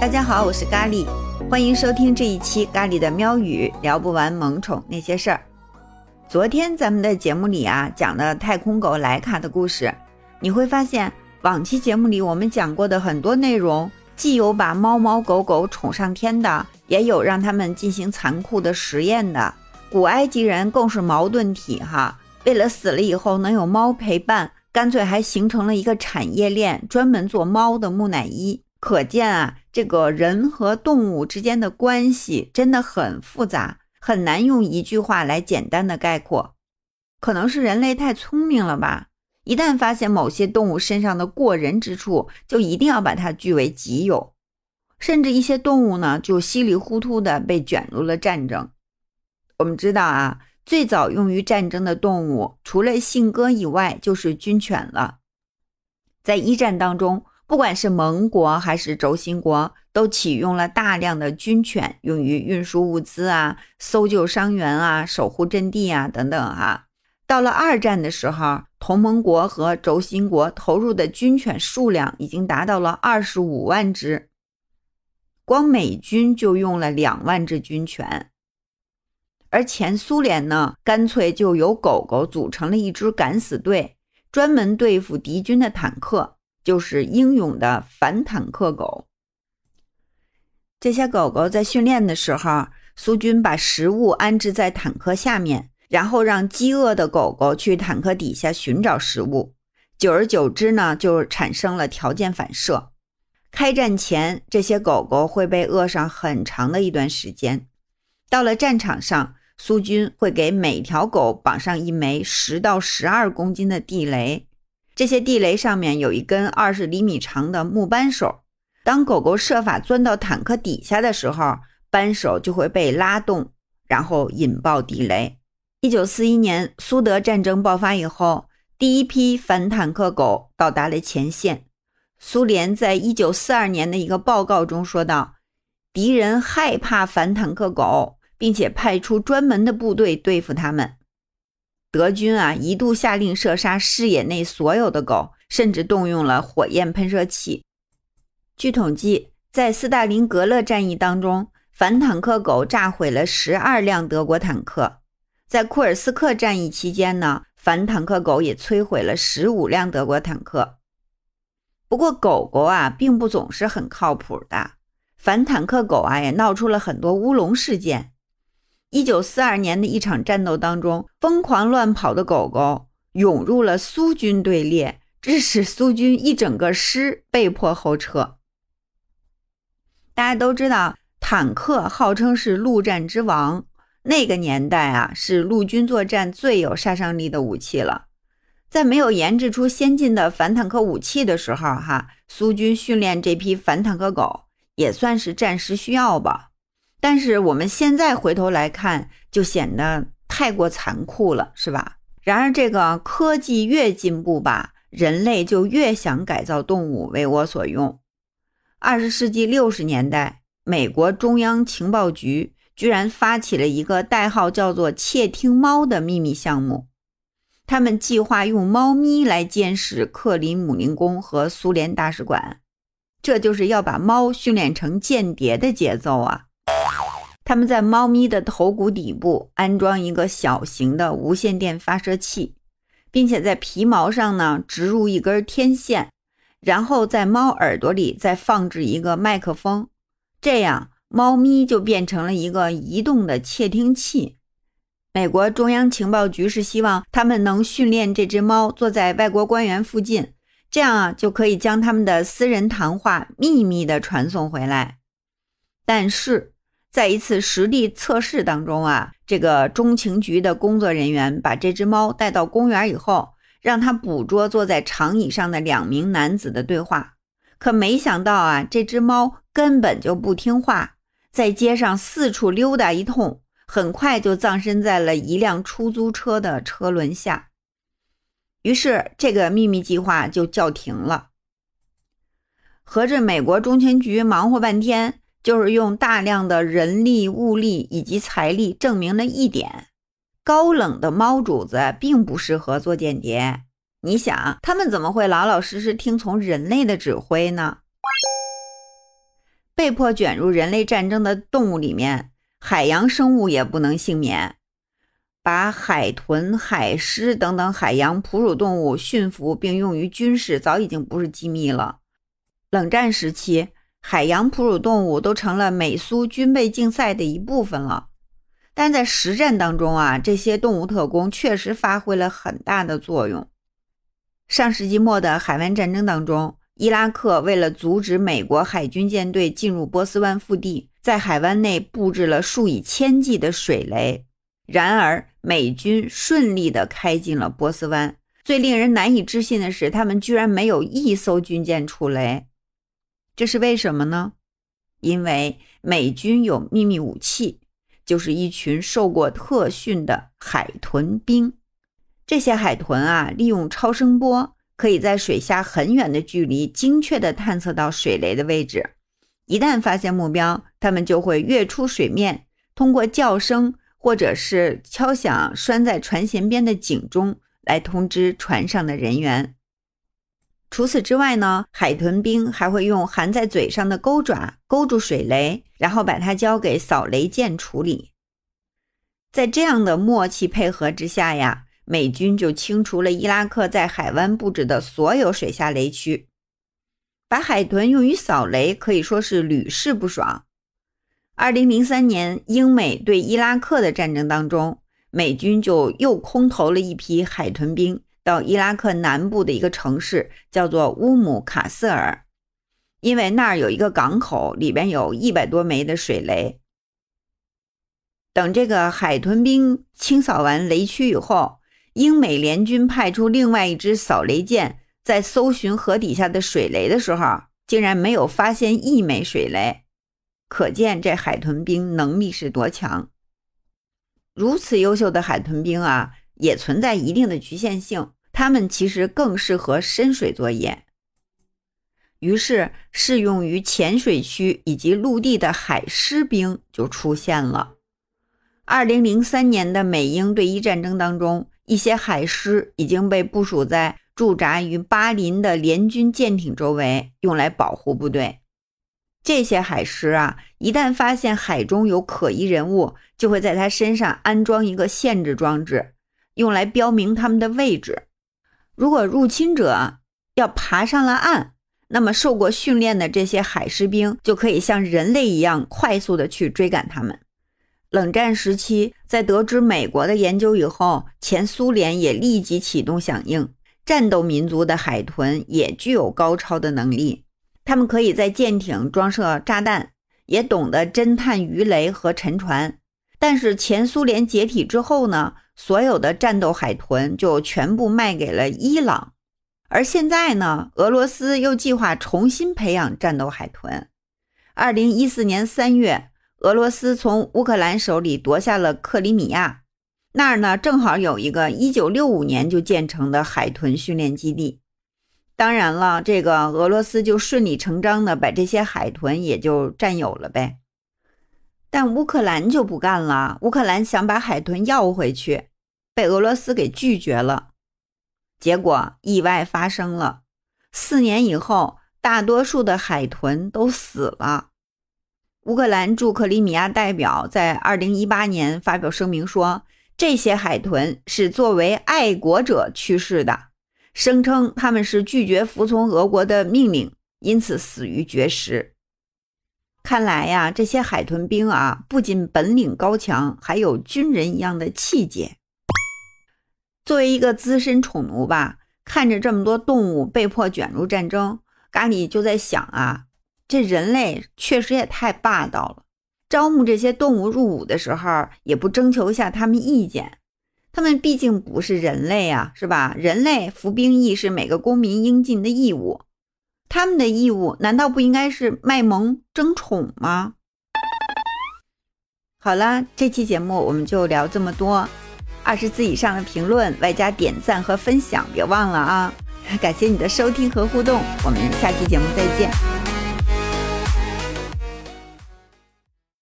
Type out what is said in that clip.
大家好，我是咖喱，欢迎收听这一期咖喱的喵语，聊不完萌宠那些事儿。昨天咱们的节目里啊，讲了太空狗莱卡的故事，你会发现往期节目里我们讲过的很多内容，既有把猫猫狗狗宠上天的，也有让他们进行残酷的实验的。古埃及人更是矛盾体哈，为了死了以后能有猫陪伴，干脆还形成了一个产业链，专门做猫的木乃伊。可见啊，这个人和动物之间的关系真的很复杂，很难用一句话来简单的概括。可能是人类太聪明了吧？一旦发现某些动物身上的过人之处，就一定要把它据为己有，甚至一些动物呢，就稀里糊涂的被卷入了战争。我们知道啊，最早用于战争的动物，除了信鸽以外，就是军犬了。在一战当中。不管是盟国还是轴心国，都启用了大量的军犬，用于运输物资啊、搜救伤员啊、守护阵地啊等等啊。到了二战的时候，同盟国和轴心国投入的军犬数量已经达到了二十五万只，光美军就用了两万只军犬。而前苏联呢，干脆就由狗狗组成了一支敢死队，专门对付敌军的坦克。就是英勇的反坦克狗。这些狗狗在训练的时候，苏军把食物安置在坦克下面，然后让饥饿的狗狗去坦克底下寻找食物。久而久之呢，就产生了条件反射。开战前，这些狗狗会被饿上很长的一段时间。到了战场上，苏军会给每条狗绑上一枚十到十二公斤的地雷。这些地雷上面有一根二十厘米长的木扳手，当狗狗设法钻到坦克底下的时候，扳手就会被拉动，然后引爆地雷。一九四一年苏德战争爆发以后，第一批反坦克狗到达了前线。苏联在一九四二年的一个报告中说道：“敌人害怕反坦克狗，并且派出专门的部队对付他们。”德军啊，一度下令射杀视野内所有的狗，甚至动用了火焰喷射器。据统计，在斯大林格勒战役当中，反坦克狗炸毁了十二辆德国坦克；在库尔斯克战役期间呢，反坦克狗也摧毁了十五辆德国坦克。不过，狗狗啊，并不总是很靠谱的，反坦克狗啊，也闹出了很多乌龙事件。一九四二年的一场战斗当中，疯狂乱跑的狗狗涌入了苏军队列，致使苏军一整个师被迫后撤。大家都知道，坦克号称是陆战之王，那个年代啊，是陆军作战最有杀伤力的武器了。在没有研制出先进的反坦克武器的时候，哈，苏军训练这批反坦克狗也算是战时需要吧。但是我们现在回头来看，就显得太过残酷了，是吧？然而，这个科技越进步吧，人类就越想改造动物为我所用。二十世纪六十年代，美国中央情报局居然发起了一个代号叫做“窃听猫”的秘密项目，他们计划用猫咪来监视克林姆林宫和苏联大使馆，这就是要把猫训练成间谍的节奏啊！他们在猫咪的头骨底部安装一个小型的无线电发射器，并且在皮毛上呢植入一根天线，然后在猫耳朵里再放置一个麦克风，这样猫咪就变成了一个移动的窃听器。美国中央情报局是希望他们能训练这只猫坐在外国官员附近，这样啊就可以将他们的私人谈话秘密地传送回来。但是。在一次实地测试当中啊，这个中情局的工作人员把这只猫带到公园以后，让它捕捉坐在长椅上的两名男子的对话。可没想到啊，这只猫根本就不听话，在街上四处溜达一通，很快就葬身在了一辆出租车的车轮下。于是，这个秘密计划就叫停了。合着美国中情局忙活半天。就是用大量的人力、物力以及财力证明了一点：高冷的猫主子并不适合做间谍。你想，他们怎么会老老实实听从人类的指挥呢？被迫卷入人类战争的动物里面，海洋生物也不能幸免。把海豚、海狮等等海洋哺乳动物驯服并用于军事，早已经不是机密了。冷战时期，海洋哺乳动物都成了美苏军备竞赛的一部分了。但在实战当中啊，这些动物特工确实发挥了很大的作用。上世纪末的海湾战争当中，伊拉克为了阻止美国海军舰队进入波斯湾腹地，在海湾内布置了数以千计的水雷。然而，美军顺利地开进了波斯湾。最令人难以置信的是，他们居然没有一艘军舰触雷。这是为什么呢？因为美军有秘密武器，就是一群受过特训的海豚兵。这些海豚啊，利用超声波，可以在水下很远的距离精确地探测到水雷的位置。一旦发现目标，它们就会跃出水面，通过叫声。或者是敲响拴在船舷边的警钟，来通知船上的人员。除此之外呢，海豚兵还会用含在嘴上的钩爪勾住水雷，然后把它交给扫雷舰处理。在这样的默契配合之下呀，美军就清除了伊拉克在海湾布置的所有水下雷区。把海豚用于扫雷，可以说是屡试不爽。二零零三年，英美对伊拉克的战争当中，美军就又空投了一批海豚兵到伊拉克南部的一个城市，叫做乌姆卡斯尔，因为那儿有一个港口，里边有一百多枚的水雷。等这个海豚兵清扫完雷区以后，英美联军派出另外一支扫雷舰，在搜寻河底下的水雷的时候，竟然没有发现一枚水雷。可见这海豚兵能力是多强。如此优秀的海豚兵啊，也存在一定的局限性，他们其实更适合深水作业。于是，适用于浅水区以及陆地的海狮兵就出现了。二零零三年的美英对伊战争当中，一些海狮已经被部署在驻扎于巴林的联军舰艇周围，用来保护部队。这些海狮啊，一旦发现海中有可疑人物，就会在它身上安装一个限制装置，用来标明他们的位置。如果入侵者要爬上了岸，那么受过训练的这些海狮兵就可以像人类一样快速的去追赶他们。冷战时期，在得知美国的研究以后，前苏联也立即启动响应。战斗民族的海豚也具有高超的能力。他们可以在舰艇装设炸弹，也懂得侦探鱼雷和沉船。但是前苏联解体之后呢，所有的战斗海豚就全部卖给了伊朗。而现在呢，俄罗斯又计划重新培养战斗海豚。二零一四年三月，俄罗斯从乌克兰手里夺下了克里米亚，那儿呢正好有一个一九六五年就建成的海豚训练基地。当然了，这个俄罗斯就顺理成章的把这些海豚也就占有了呗。但乌克兰就不干了，乌克兰想把海豚要回去，被俄罗斯给拒绝了。结果意外发生了，四年以后，大多数的海豚都死了。乌克兰驻克里米亚代表在二零一八年发表声明说，这些海豚是作为爱国者去世的。声称他们是拒绝服从俄国的命令，因此死于绝食。看来呀，这些海豚兵啊，不仅本领高强，还有军人一样的气节。作为一个资深宠奴吧，看着这么多动物被迫卷入战争，咖喱就在想啊，这人类确实也太霸道了。招募这些动物入伍的时候，也不征求一下他们意见。他们毕竟不是人类啊，是吧？人类服兵役是每个公民应尽的义务，他们的义务难道不应该是卖萌争宠吗？好了，这期节目我们就聊这么多，二十字以上的评论外加点赞和分享，别忘了啊！感谢你的收听和互动，我们下期节目再见。